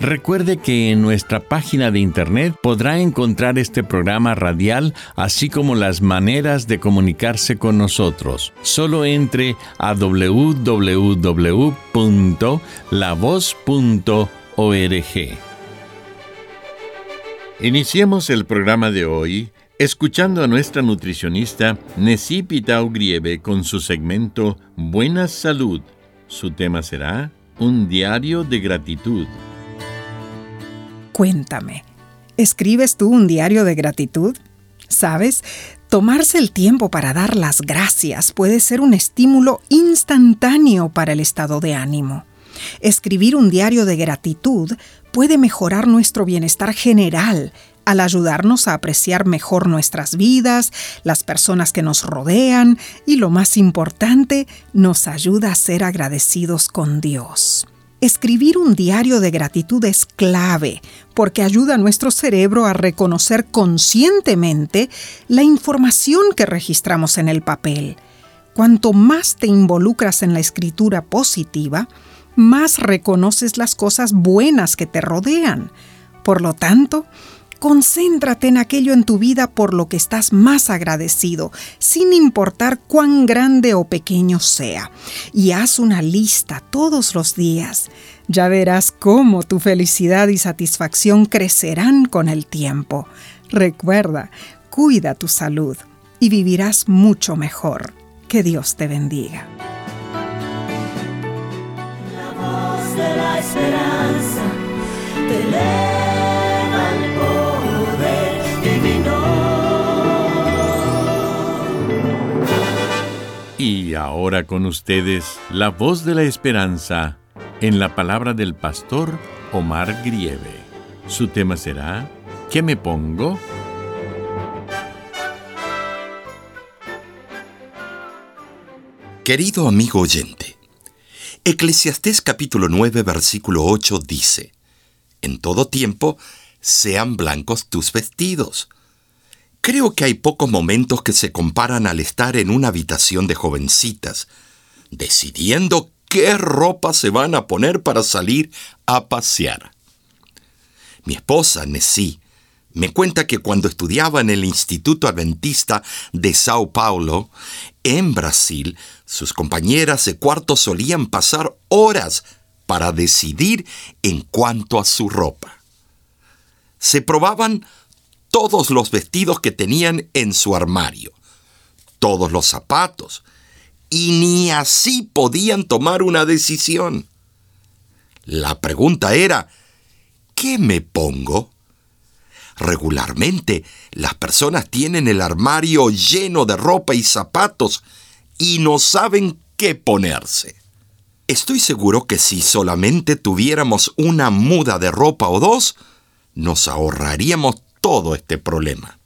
Recuerde que en nuestra página de internet podrá encontrar este programa radial, así como las maneras de comunicarse con nosotros. Solo entre a www.lavoz.org. Iniciemos el programa de hoy escuchando a nuestra nutricionista Nessie Pitao Grieve con su segmento Buena Salud. Su tema será Un diario de gratitud. Cuéntame, ¿escribes tú un diario de gratitud? ¿Sabes? Tomarse el tiempo para dar las gracias puede ser un estímulo instantáneo para el estado de ánimo. Escribir un diario de gratitud puede mejorar nuestro bienestar general al ayudarnos a apreciar mejor nuestras vidas, las personas que nos rodean y lo más importante, nos ayuda a ser agradecidos con Dios. Escribir un diario de gratitud es clave porque ayuda a nuestro cerebro a reconocer conscientemente la información que registramos en el papel. Cuanto más te involucras en la escritura positiva, más reconoces las cosas buenas que te rodean. Por lo tanto, Concéntrate en aquello en tu vida por lo que estás más agradecido, sin importar cuán grande o pequeño sea. Y haz una lista todos los días. Ya verás cómo tu felicidad y satisfacción crecerán con el tiempo. Recuerda, cuida tu salud y vivirás mucho mejor. Que Dios te bendiga. La voz de la esperanza te Y ahora con ustedes la voz de la esperanza en la palabra del pastor Omar Grieve. Su tema será ¿Qué me pongo? Querido amigo oyente, Eclesiastés capítulo 9 versículo 8 dice, En todo tiempo sean blancos tus vestidos Creo que hay pocos momentos que se comparan al estar en una habitación de jovencitas, decidiendo qué ropa se van a poner para salir a pasear. Mi esposa, Nessie, me cuenta que cuando estudiaba en el Instituto Adventista de Sao Paulo, en Brasil, sus compañeras de cuarto solían pasar horas para decidir en cuanto a su ropa. Se probaban todos los vestidos que tenían en su armario, todos los zapatos, y ni así podían tomar una decisión. La pregunta era, ¿qué me pongo? Regularmente las personas tienen el armario lleno de ropa y zapatos y no saben qué ponerse. Estoy seguro que si solamente tuviéramos una muda de ropa o dos, nos ahorraríamos todo este problema.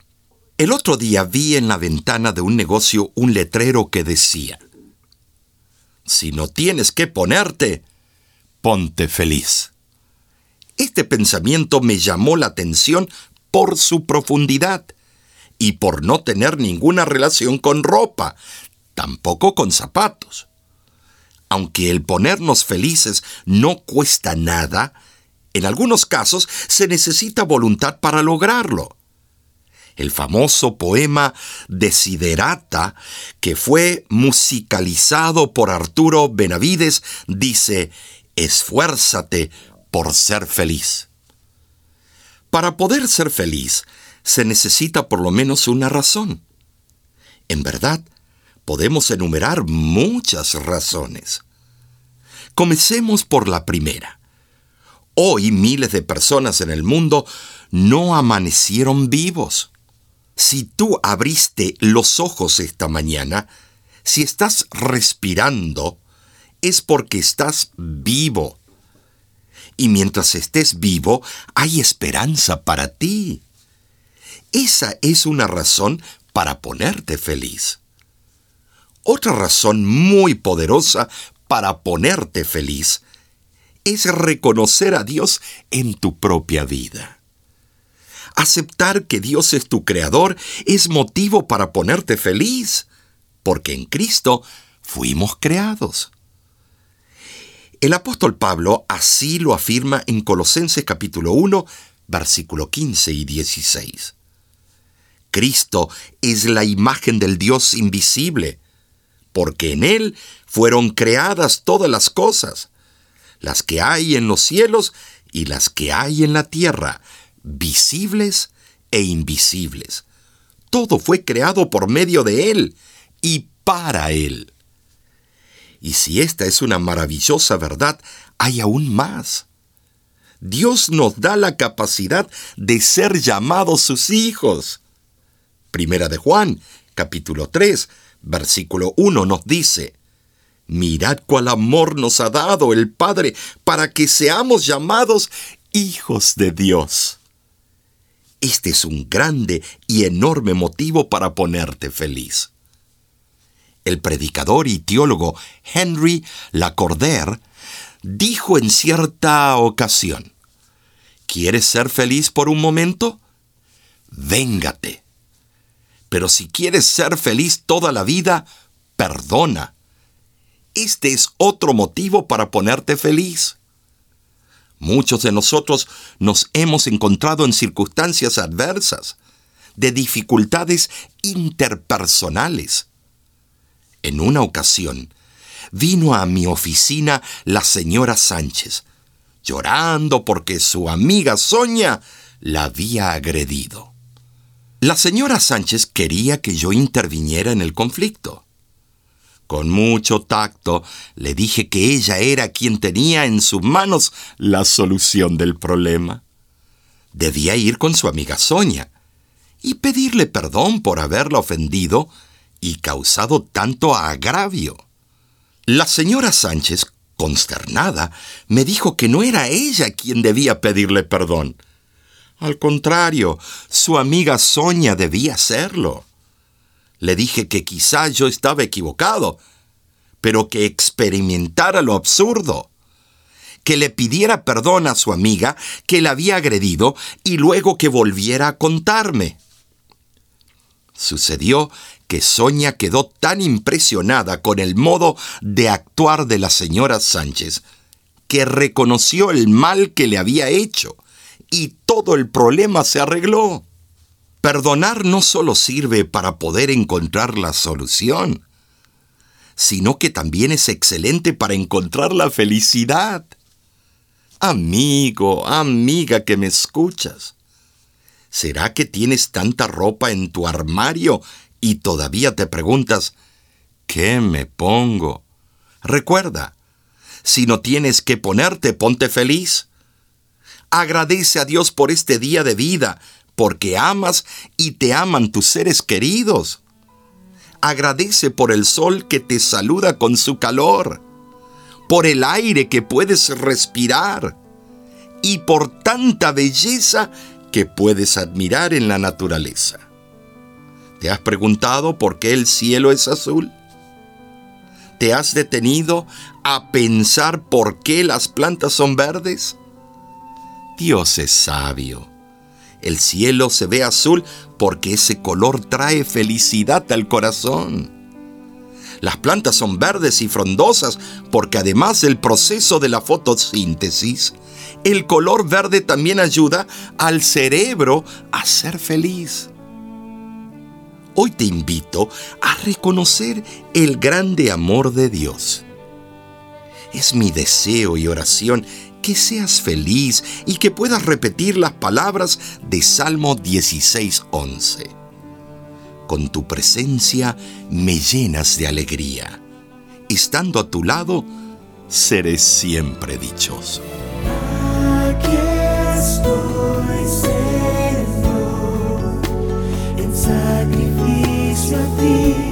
El otro día vi en la ventana de un negocio un letrero que decía, Si no tienes que ponerte, ponte feliz. Este pensamiento me llamó la atención por su profundidad y por no tener ninguna relación con ropa, tampoco con zapatos. Aunque el ponernos felices no cuesta nada, en algunos casos se necesita voluntad para lograrlo. El famoso poema Desiderata, que fue musicalizado por Arturo Benavides, dice, esfuérzate por ser feliz. Para poder ser feliz, se necesita por lo menos una razón. En verdad, Podemos enumerar muchas razones. Comencemos por la primera. Hoy miles de personas en el mundo no amanecieron vivos. Si tú abriste los ojos esta mañana, si estás respirando, es porque estás vivo. Y mientras estés vivo, hay esperanza para ti. Esa es una razón para ponerte feliz. Otra razón muy poderosa para ponerte feliz es reconocer a Dios en tu propia vida. Aceptar que Dios es tu creador es motivo para ponerte feliz, porque en Cristo fuimos creados. El apóstol Pablo así lo afirma en Colosenses capítulo 1, versículo 15 y 16. Cristo es la imagen del Dios invisible, porque en Él fueron creadas todas las cosas, las que hay en los cielos y las que hay en la tierra, visibles e invisibles. Todo fue creado por medio de Él y para Él. Y si esta es una maravillosa verdad, hay aún más. Dios nos da la capacidad de ser llamados sus hijos. Primera de Juan, capítulo 3, versículo 1 nos dice, Mirad cuál amor nos ha dado el Padre para que seamos llamados hijos de Dios. Este es un grande y enorme motivo para ponerte feliz. El predicador y teólogo Henry Lacordaire dijo en cierta ocasión, ¿Quieres ser feliz por un momento? Véngate. Pero si quieres ser feliz toda la vida, perdona. Este es otro motivo para ponerte feliz. Muchos de nosotros nos hemos encontrado en circunstancias adversas, de dificultades interpersonales. En una ocasión, vino a mi oficina la señora Sánchez, llorando porque su amiga Sonia la había agredido. La señora Sánchez quería que yo interviniera en el conflicto. Con mucho tacto le dije que ella era quien tenía en sus manos la solución del problema. Debía ir con su amiga Sonia y pedirle perdón por haberla ofendido y causado tanto agravio. La señora Sánchez, consternada, me dijo que no era ella quien debía pedirle perdón, al contrario, su amiga Sonia debía hacerlo. Le dije que quizá yo estaba equivocado, pero que experimentara lo absurdo, que le pidiera perdón a su amiga que la había agredido y luego que volviera a contarme. Sucedió que Sonia quedó tan impresionada con el modo de actuar de la señora Sánchez que reconoció el mal que le había hecho y todo el problema se arregló. Perdonar no solo sirve para poder encontrar la solución, sino que también es excelente para encontrar la felicidad. Amigo, amiga que me escuchas, ¿será que tienes tanta ropa en tu armario y todavía te preguntas, ¿qué me pongo? Recuerda, si no tienes que ponerte, ponte feliz. Agradece a Dios por este día de vida, porque amas y te aman tus seres queridos. Agradece por el sol que te saluda con su calor, por el aire que puedes respirar y por tanta belleza que puedes admirar en la naturaleza. ¿Te has preguntado por qué el cielo es azul? ¿Te has detenido a pensar por qué las plantas son verdes? Dios es sabio. El cielo se ve azul porque ese color trae felicidad al corazón. Las plantas son verdes y frondosas porque además del proceso de la fotosíntesis, el color verde también ayuda al cerebro a ser feliz. Hoy te invito a reconocer el grande amor de Dios. Es mi deseo y oración que seas feliz y que puedas repetir las palabras de Salmo 16:11. Con tu presencia me llenas de alegría. Estando a tu lado, seré siempre dichoso. Aquí estoy, Señor, en sacrificio a ti,